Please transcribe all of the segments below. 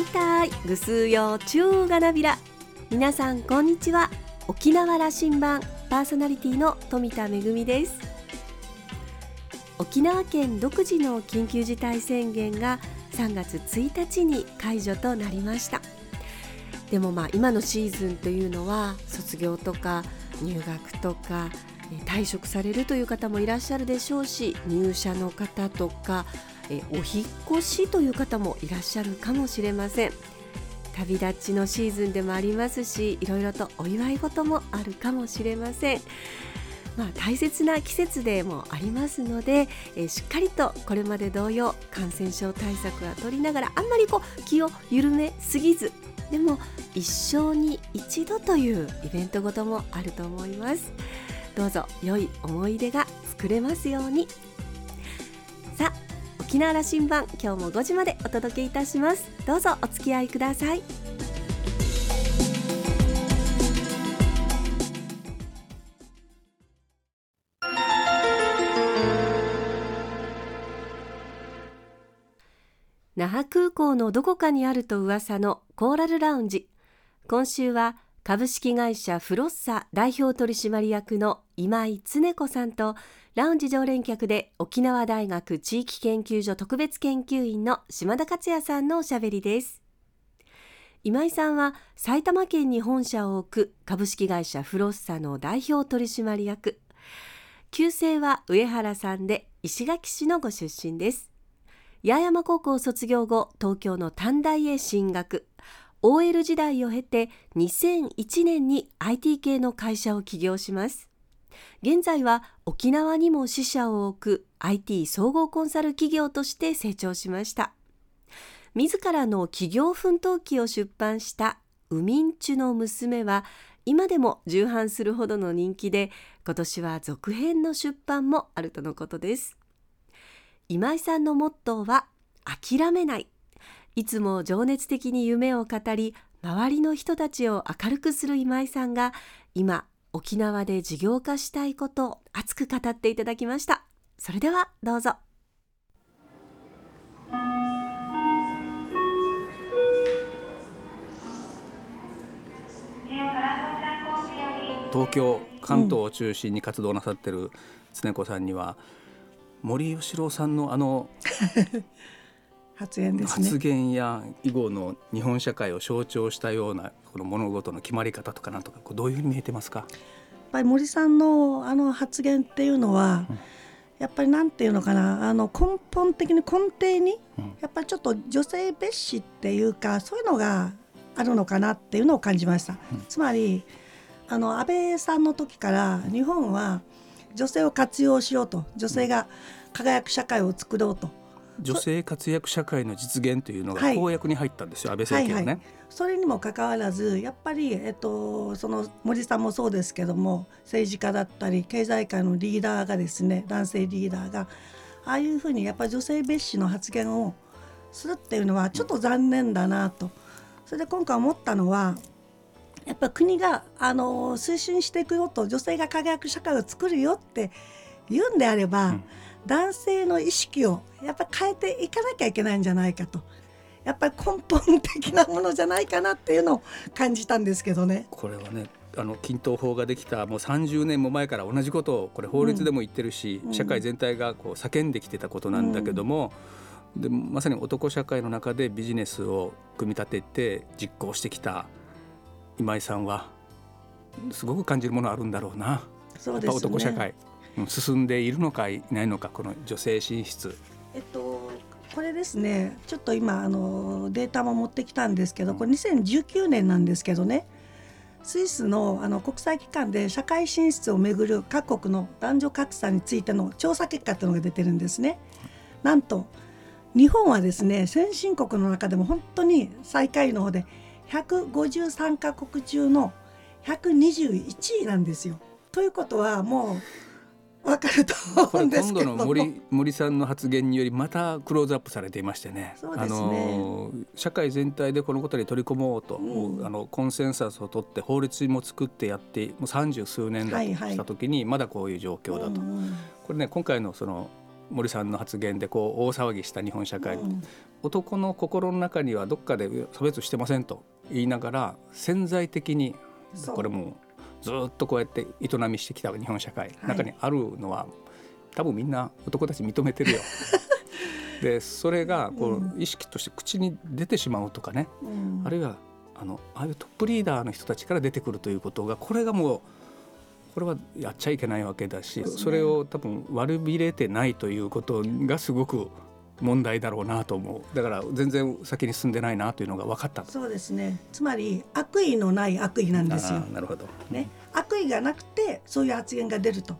いたいぐすよちゅうがなびら皆さんこんにちは沖縄羅針盤パーソナリティの富田恵です沖縄県独自の緊急事態宣言が3月1日に解除となりましたでもまあ今のシーズンというのは卒業とか入学とか退職されるという方もいらっしゃるでしょうし入社の方とかえお引越しという方もいらっしゃるかもしれません。旅立ちのシーズンでもありますしいろいろとお祝い事もあるかもしれません。まあ、大切な季節でもありますので、えー、しっかりとこれまで同様感染症対策は取りながらあんまりこう気を緩めすぎずでも一生に一度というイベントごともあると思います。どうぞ良い思い出が作れますように。沖縄羅針盤今日も5時までお届けいたします。どうぞお付き合いください。那覇空港のどこかにあると噂のコーラルラウンジ。今週は株式会社フロッサ代表取締役の今井恒子さんとラウンジ常連客で沖縄大学地域研究所特別研究員の島田克也さんのおしゃべりです。今井さんは埼玉県に本社を置く株式会社フロッサの代表取締役。旧姓は上原さんで石垣市のご出身です。八重山高校卒業後東京の短大へ進学。OL 時代を経て2001年に IT 系の会社を起業します。現在は沖縄にも支社を置く IT 総合コンサル企業として成長しました。自らの企業奮闘記を出版したウミンチュの娘は今でも重版するほどの人気で今年は続編の出版もあるとのことです。今井さんのモットーは諦めない。いつも情熱的に夢を語り周りの人たちを明るくする今井さんが今沖縄で事業化したいことを熱く語っていただきました。それではどうぞ。東京関東を中心に活動なさってる常子さんには、森喜朗さんのあの 発言ですね。発言や以後の日本社会を象徴したようなこの物事の決まり方とかなんとかどういうふうに見えてますか？やっぱり森さんのあの発言っていうのは、うん、やっぱりなんていうのかなあの根本的に根底に、うん、やっぱりちょっと女性蔑視っていうかそういうのがあるのかなっていうのを感じました。うん、つまりあの安倍さんの時から日本は女性を活用しようと女性が輝く社会を作ろうと女性活躍社会の実現というのが公約に入ったんですよ、はい、安倍政権ね、はいはい、それにもかかわらずやっぱり、えっと、その森さんもそうですけども政治家だったり経済界のリーダーがですね男性リーダーがああいうふうにやっぱり女性蔑視の発言をするっていうのはちょっと残念だなと。それで今回思ったのはやっぱ国があの推進していくよと女性が輝く社会を作るよって言うんであれば、うん男性の意識をやっぱ変えていかなきゃいけないんじゃないかとやっぱり根本的なものじゃないかなっていうのを感じたんですけどね。これはねあの均等法ができたもう30年も前から同じことをこれ法律でも言ってるし、うん、社会全体がこう叫んできてたことなんだけども、うん、でまさに男社会の中でビジネスを組み立てて実行してきた今井さんはすごく感じるものあるんだろうな。そうですね、男社会進んでいるのかいないのかこの女性進出。えっとこれですねちょっと今あのデータも持ってきたんですけどこれ2019年なんですけどねスイスのあの国際機関で社会進出をめぐる各国の男女格差についての調査結果というのが出てるんですね。なんと日本はですね先進国の中でも本当に最下位の方で153カ国中の121位なんですよ。ということはもうわかると思うんですけど今度の森森さんの発言によりまたクローズアップされていましてね、ね、あの社会全体でこのことに取り込もうと、うん、あのコンセンサスを取って法律も作ってやってもう三十数年だとした時にまだこういう状況だと、これね今回のその森さんの発言でこう大騒ぎした日本社会、うん。男の心の中にはどっかで差別してませんと言いながら潜在的にこれもずっとこうやって営みしてきた日本社会、はい。中にあるのは多分みんな男たち認めてるよ。でそれがこうう意識として口に出てしまうとかね、うん。あるいはあのああいうトップリーダーの人たちから出てくるということがこれがもうこれはやっちゃいけないわけだしそれを多分悪びれてないということがすごく問題だろうなと思う。だから全然先に進んでないなというのが分かった。そうですね。つまり悪意のない悪意なんですよ。なるほど、ね、悪意がなくてそういう発言が出ると。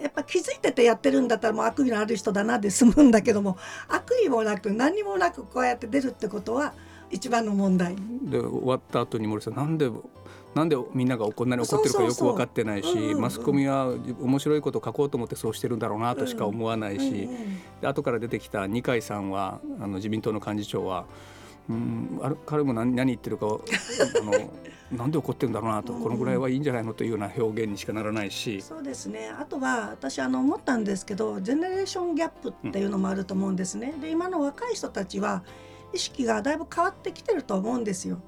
やっぱ気づいててやってるんだったらもう悪意のある人だなで済むんだけども悪意もなく何もなくこうやって出るってことは一番の問題。で終わった後に森さんなんでなんでみんながこんなに怒ってるかよく分かってないしマスコミは面白いこと書こうと思ってそうしてるんだろうなとしか思わないし、うんうんで後から出てきた二階さんはあの自民党の幹事長はうんあれ彼も何何言ってるかあの なんで怒ってるんだろうなとうんこのぐらいはいいんじゃないのというような表現にしかならないし、そうですね。あとは私あの思ったんですけどジェネレーションギャップっていうのもあると思うんですね。で今の若い人たちは意識がだいぶ変わってきてると思うんですよ。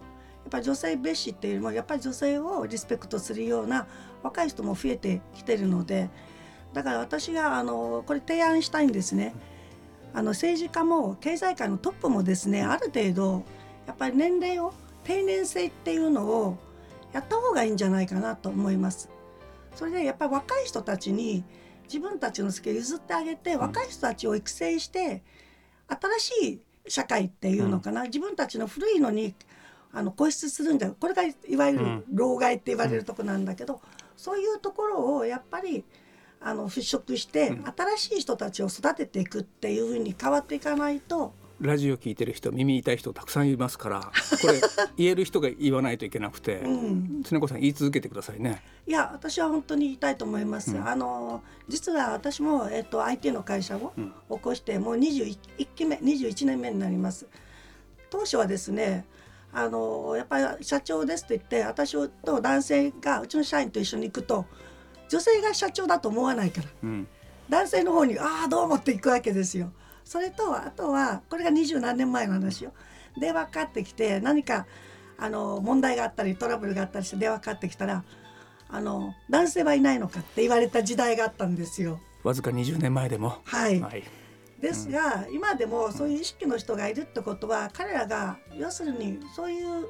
やっぱり女性蔑視っていうよりもやっぱり女性をリスペクトするような若い人も増えてきてるのでだから私があのこれ提案したいんですね。あの政治家も経済界のトップもですねある程度やっぱり年齢を定年制っていうのをやった方がいいんじゃないかなと思います。それでやっぱり若い人たちに自分たちの好きを譲ってあげて、ん若い人たちを育成して新しい社会っていうのかな、自分たちの古いのにあの固執するんじゃこれがいわゆるうん老害って言われるとこなんだけど、そういうところをやっぱりあの払拭して、うん新しい人たちを育てていくっていうふうに変わっていかないとラジオ聞いてる人耳痛い人たくさんいますからこれ言える人が言わないといけなくて、うん常子さん言い続けてくださいね。いや私は本当に言いたいと思います。うんあの実は私も、えっと、IT の会社をうん起こしてもう21期目21年目になります。当初はですねあのやっぱり社長ですって言って私と男性がうちの社員と一緒に行くと女性が社長だと思わないからうん男性の方に「ああどうも」って行くわけですよ。それとあとはこれが二十何年前の話よ。電話かかってきて何かあの問題があったりトラブルがあったりして電話かかってきたら「あの男性はいないのか?」って言われた時代があったんですよ。わずか20年前でも、はい、はい、ですが、今でもそういう意識の人がいるってことは彼らが要するにそういう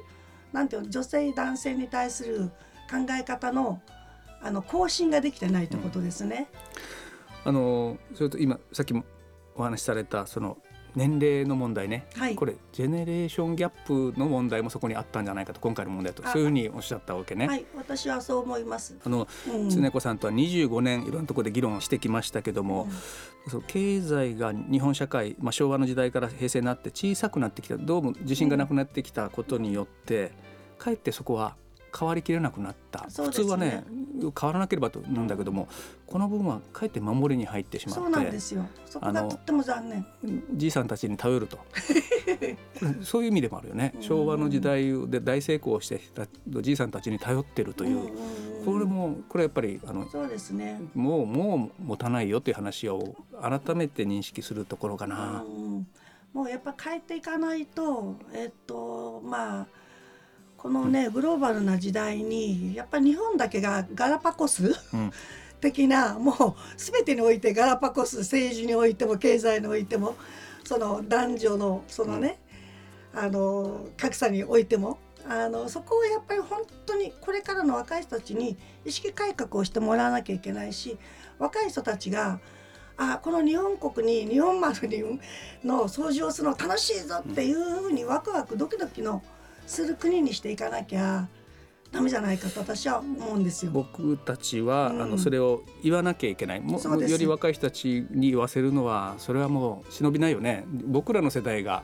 なんていうの女性男性に対する考え方のあの更新ができてないってことですね。あのそれと今さっきもお話しされたその年齢の問題ね、はい。これジェネレーションギャップの問題もそこにあったんじゃないかと今回の問題とあ。そういうふうにおっしゃったわけね。はい、私はそう思います。あのうん。常子さんとは25年いろんなところで議論してきましたけども、そう経済が日本社会、まあ、昭和の時代から平成になって小さくなってきたどうも自信がなくなってきたことによって、かえってそこは変わりきれなくなった、ね。普通はね変わらなければと思うんだけども、この部分はかえって守りに入ってしまそうなんってですよ。そこがとっても残念。じいさんたちに頼ると。そういう意味でもあるよね。うん。昭和の時代で大成功してきたじいさんたちに頼ってるという、んんんこれもこれやっぱりあのそうですね。もうもう持たないよという話を改めて認識するところかな。うん。もうやっぱ変えていかないとえっとまあこのねグローバルな時代にやっぱり日本だけがガラパゴスうん。的なもう全てにおいてガラパゴス政治においても経済においてもその男女のそのね、あの格差においてもあのそこをやっぱり本当にこれからの若い人たちに意識改革をしてもらわなきゃいけないし若い人たちがあこの日本国に日本丸にの掃除をするの楽しいぞっていうふうにワクワクドキドキのする国にしていかなきゃダメじゃないかと私は思うんですよ。僕たちは、うん。あのそれを言わなきゃいけない。もより若い人たちに言わせるのはそれはもう忍びないよね。僕らの世代が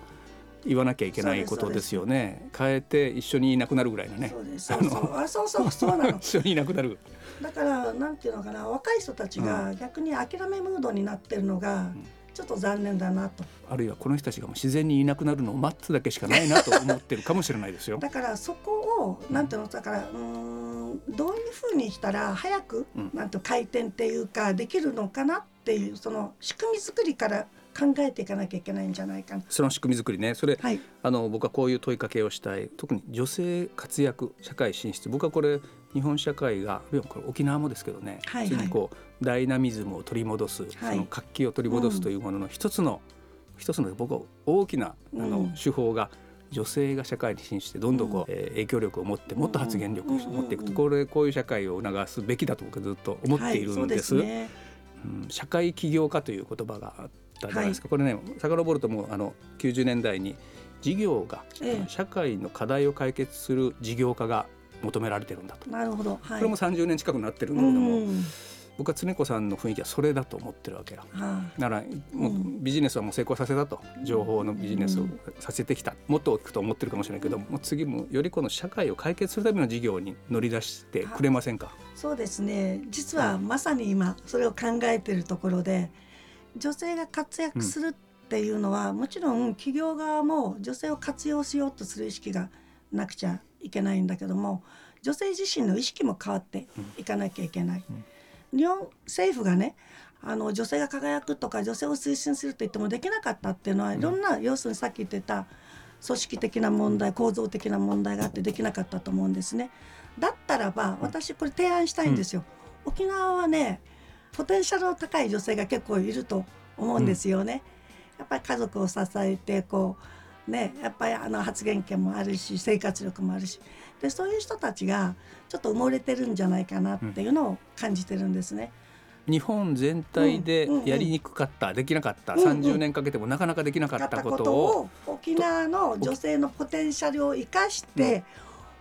言わなきゃいけないことですよね。変えて一緒にいなくなるぐらいのね。そうそうそう。あそうそうそうなの。一緒にいなくなる。だからなんていうのかな。若い人たちが逆に諦めムードになってるのがんちょっと残念だなと。あるいはこの人たちが自然にいなくなるのを待つだけしかないなと思ってるかもしれないですよ。だからそこをなんていうのだからうーんどういうふうにしたら早く、うん。なんて回転っていうかできるのかなってっていうその仕組み作りから考えていかなきゃいけないんじゃないかな。その仕組み作りね。それ、はい、あの僕はこういう問いかけをしたい。特に女性活躍社会進出。僕はこれ日本社会がこれ沖縄もですけどね、はいはい。こうダイナミズムを取り戻す、はい。その活気を取り戻すというものの一つの、一つの僕は大きなあの、うん。手法が女性が社会に進出してどんどんこう、えー影響力を持ってもっと発言力を持っていくと、うんこれこういう社会を促すべきだと僕はずっと思っているんです。はい、そうですね。うん社会起業家という言葉があったじゃないですか、これね遡るともうあの90年代に事業が、ええ。社会の課題を解決する事業家が求められてるんだと、なるほど。はい。これも30年近くなってるんだうけども、ん。僕は常子さんの雰囲気はそれだと思ってるわけよ。はならもううんビジネスはもう成功させたと情報のビジネスをさせてきたもっと大きくと思ってるかもしれないけどもう次もよりこの社会を解決するための事業に乗り出してくれませんか？い。そうですね。実はまさに今それを考えているところで、女性が活躍するっていうのは、もちろん企業側も女性を活用しようとする意識がなくちゃいけないんだけども、女性自身の意識も変わっていかなきゃいけない。日本政府がねあの女性が輝くとか女性を推進すると言ってもできなかったっていうのはいろんな、要するにさっき言ってた組織的な問題構造的な問題があってできなかったと思うんですね。だったらば私これ提案したいんですよ。沖縄はねポテンシャルの高い女性が結構いると思うんですよね。やっぱり家族を支えてこうねやっぱりあの発言権もあるし生活力もあるし。でそういう人たちがちょっと埋もれてるんじゃないかなっていうのを感じてるんですね。日本全体でうんうんうん。やりにくかった、できなかった、うんうん。30年かけてもなかなかできなかったたここととをを沖縄の女性のポテンシャルを生かして、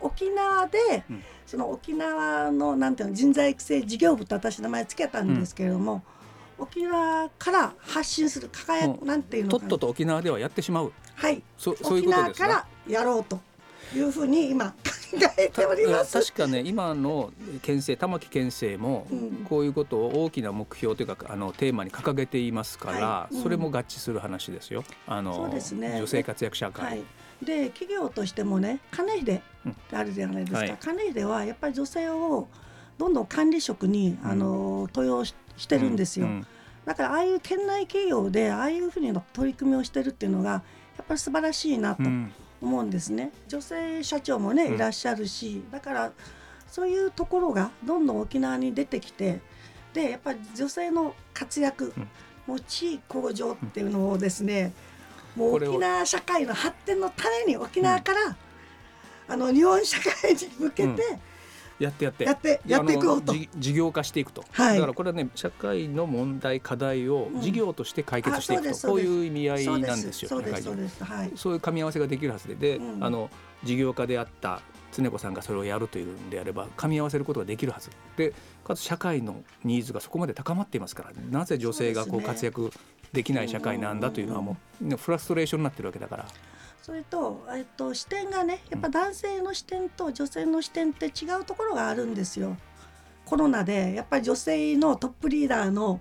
沖縄で、うん。その沖縄のなんていうの人材育成事業部と私名前つけたんですけれども、沖縄から発信する輝く、うんなんていうのとっとと沖縄ではやってしまうはい。そそういう沖ことですね。縄からやろうというふうに今考えております。確かね今の県政玉城県政もうん。こういうことを大きな目標というかあのテーマに掲げていますから、はい。うん。それも合致する話ですよ。あのそうですね。女性活躍社会、はい、で企業としてもね金秀うん。ってあるじゃないですか、はい。金秀はやっぱり女性をどんどん管理職に、うん。あの登用ししてるんですよ、うん。だからああいう県内企業でああいうふうに取り組みをしてるっていうのがやっぱり素晴らしいなとうん思うんですね、女性社長もねうん。いらっしゃるし、だからそういうところがどんどん沖縄に出てきてでやっぱり女性の活躍、うん。もう地位向上っていうのをですね、もう沖縄社会の発展のために沖縄から、あの日本社会に向けてやってやって。やって、やっていこうと。事業化していくと、はい。だからこれはね社会の問題課題をうん。事業として解決していくと、うですこういう意味合いなんですよ。そうそうですはい。そういう噛み合わせができるはずで。で、うん。あの事業家であった常子さんがそれをやるというんであれば噛み合わせることができるはず。でかつ社会のニーズがそこまで高まっていますからなぜ女性がこそう活躍できない社会なんだというのはもうねフラストレーションになってるわけだからそれと、えっと、視点がねやっぱ男性の視点と女性の視点って違うところがあるんですよ。コロナでやっぱり女性のトップリーダーの、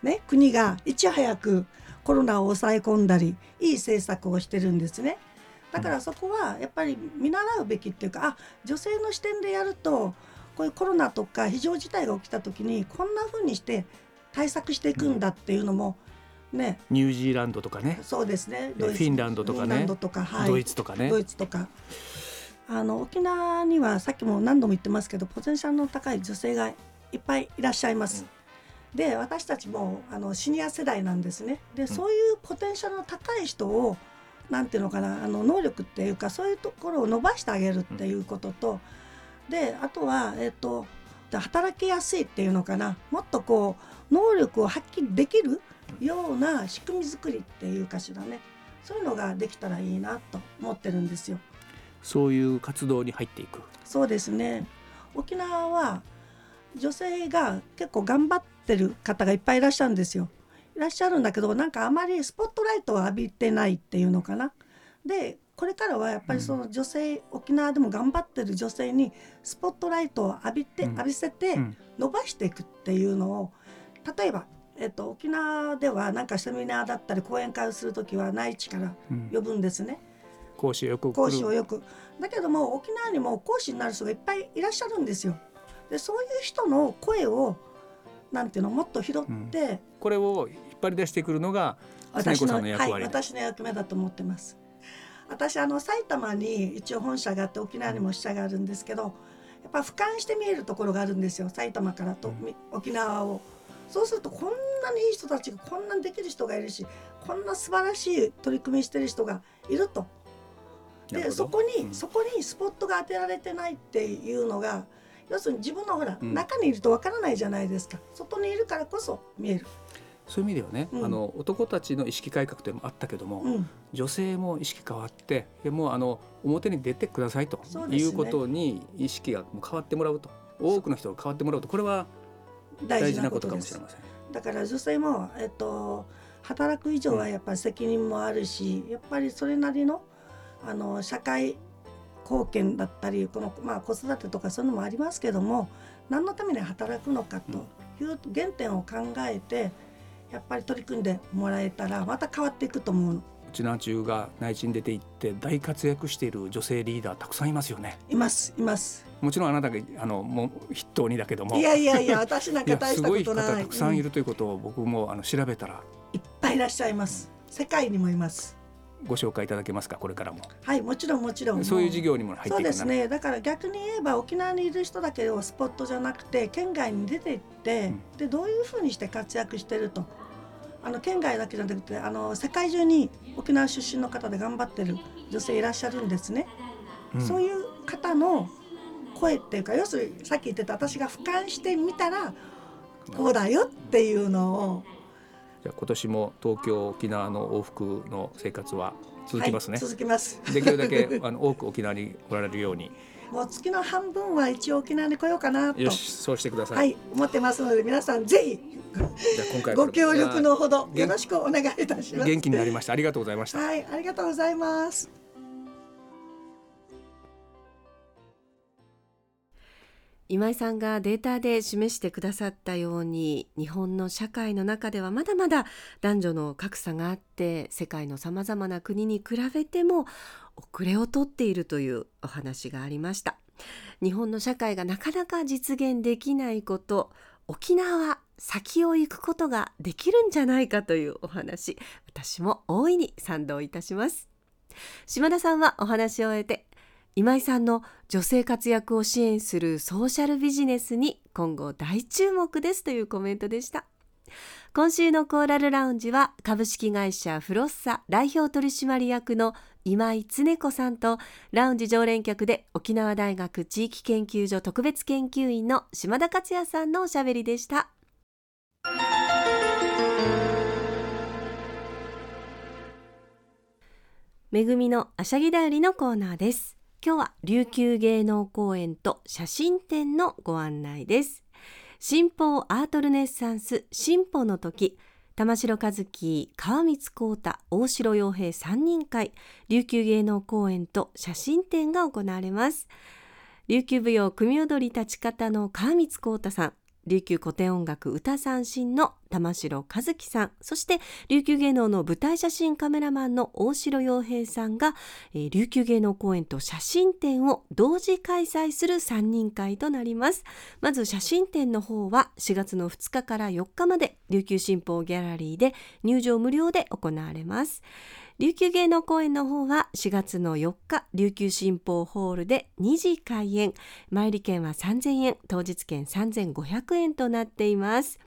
ね、国がいち早くコロナを抑え込んだりいい政策をしてるんですね。だからそこはやっぱり見習うべきっていうかあ女性の視点でやるとこういうコロナとか非常事態が起きた時にこんな風にして対策していくんだっていうのもね、ニュージーランドとかね。そうですね。フィンランドとかね。ドとか、はい、ドイツとかね。ドイツとか。あの沖縄にはさっきも何度も言ってますけどポテンシャルの高い女性がいっぱいいらっしゃいます。で私たちもあのシニア世代なんですね。でそういうポテンシャルの高い人をなんていうのかなあの能力っていうかそういうところを伸ばしてあげるっていうことと、であとはえっ、と働きやすいっていうのかな。もっとこう能力を発揮できるような仕組み作りっていうかしらねそういうのができたらいいなと思ってるんですよ。そういう活動に入っていく。そうですね沖縄は女性が結構頑張ってる方がいっぱいいらっしゃるんですよ。いらっしゃるんだけどなんかあまりスポットライトを浴びてないっていうのかな。でこれからはやっぱりその女性、沖縄でも頑張ってる女性にスポットライトを浴びて、うん浴びせてうん伸ばしていくっていうのを例えば、えっと、沖縄ではなんかセミナーだったり講演会をする時は内地からうん。呼ぶんですね。講師よく講師をよく。だけども沖縄にも講師になる人がいっぱいいらっしゃるんですよ。でそういう人の声をなんていうのもっと拾って、これを引っ張り出してくるのが私のの役割、はい、私の役目だと思ってます。私あの埼玉に一応本社があって沖縄にも支社があるんですけどやっぱ俯瞰して見えるところがあるんですよ。埼玉からと、み沖縄をそうするとこんなにいい人たちがこんなにできる人がいるしこんな素晴らしい取り組みしてる人がいると。でそこに、うん。そこにスポットが当てられてないっていうのが要するに自分のほら、うん。中にいるとわからないじゃないですか。外にいるからこそ見える、そういう意味ではね、うん。あの男たちの意識改革というのもあったけども、うん、女性も意識変わってでもうあの表に出てくださいということに意識が変わってもらうと。多くの人が変わってもらうと。これは大大事事なことかもしれません。だから女性も、えっと、働く以上はやっぱり責任もあるし、やっぱりそれなりのあの社会貢献だったりこの、まあ、子育てとかそういうのもありますけども何のために働くのかという原点を考えてやっぱり取り組んでもらえたらまた変わっていくと思う。のうちな中が内地に出て行って大活躍している女性リーダーたくさんいますよね。いますいますもちろんあなたがあのもう筆頭にだけども。いやいやいや 私なんか大したことない。たくさんいうんるということを僕もあの調べたら。いっぱいいらっしゃいます。世界にもいます。ご紹介いただけますか？これからも。はいもちろんもちろん。そういう事業にも入っていくなそうですね。だから逆に言えば沖縄にいる人だけをスポットじゃなくて県外に出て行って、でどういうふうにして活躍してると。あの県外だけじゃなくてあの世界中に沖縄出身の方で頑張ってる女性いらっしゃるんですね、うん。そういう方の声っていうか要するにさっき言ってた私が俯瞰してみたらこうだよっていうのを。じゃあ今年も東京沖縄の往復の生活は続きますね、はい、続きます。できるだけあの多く沖縄におられるように。もう月の半分は一応沖縄に来ようかなと。よしそうしてください、はい思ってますので皆さんぜひじゃあ今回ご協力のほどよろしくお願いいたします。元気になりました。ありがとうございました。はい、ありがとうございます。今井さんがデータで示してくださったように日本の社会の中ではまだまだ男女の格差があって世界のさまざまな国に比べても遅れをとっているというお話がありました。日本の社会がなかなか実現できないこと沖縄は先を行くことができるんじゃないかというお話私も大いに賛同いたします。島田さんはお話を終えて今井さんの女性活躍を支援するソーシャルビジネスに今後大注目ですというコメントでした。今週のコーラルラウンジは株式会社フロッサ代表取締役の今井恒子さんとラウンジ常連客で沖縄大学地域研究所特別研究員の島田克也さんのおしゃべりでした。めぐみのあしゃぎだよりのコーナーです。今日は琉球芸能公園と写真展のご案内です。新報アートルネッサンス進歩の時玉城和樹川光光太大城洋平3人会琉球芸能公演と写真展が行われます。琉球舞踊組踊り立ち方の川光光太さん琉球古典音楽歌三振の玉城和樹さんそして琉球芸能の舞台写真カメラマンの大城洋平さんが、えー琉球芸能公演と写真展を同時開催する3人会となります。まず写真展の方は4月の2日から4日まで琉球新報ギャラリーで入場無料で行われます。琉球芸能公演の方は4月の4日琉球新報ホールで2時開演。前売券は3000円当日券3500円となっています、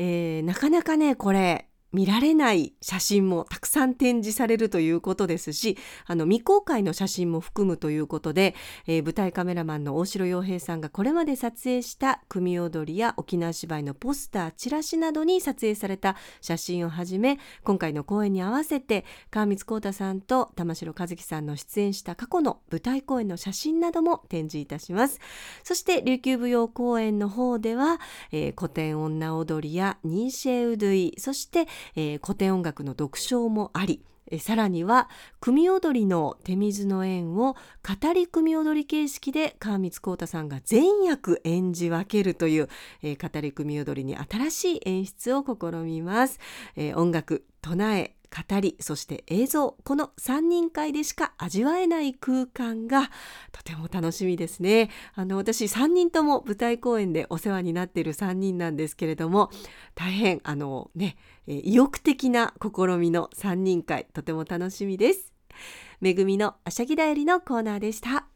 えーなかなかねこれ見られない写真もたくさん展示されるということですしあの未公開の写真も含むということで、えー舞台カメラマンの大城洋平さんがこれまで撮影した組踊りや沖縄芝居のポスターチラシなどに撮影された写真をはじめ今回の公演に合わせて川光光太さんと玉城和樹さんの出演した過去の舞台公演の写真なども展示いたします。そして琉球舞踊公演の方では、えー古典女踊りやニーシェウドゥイそして、えー古典音楽の独唱もありえさらには組踊りの手水の縁を語り組踊り形式で川光光太さんが全役演じ分けるという、えー語り組踊りに新しい演出を試みます、えー音楽唱え語りそして映像。この3人会でしか味わえない空間がとても楽しみですね。あの私3人とも舞台公演でお世話になっている3人なんですけれども大変あのね意欲的な試みの3人会とても楽しみです。めぐみのあしゃぎだよりのコーナーでした。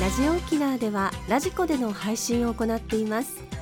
ラジオ沖縄ではラジコでの配信を行っています。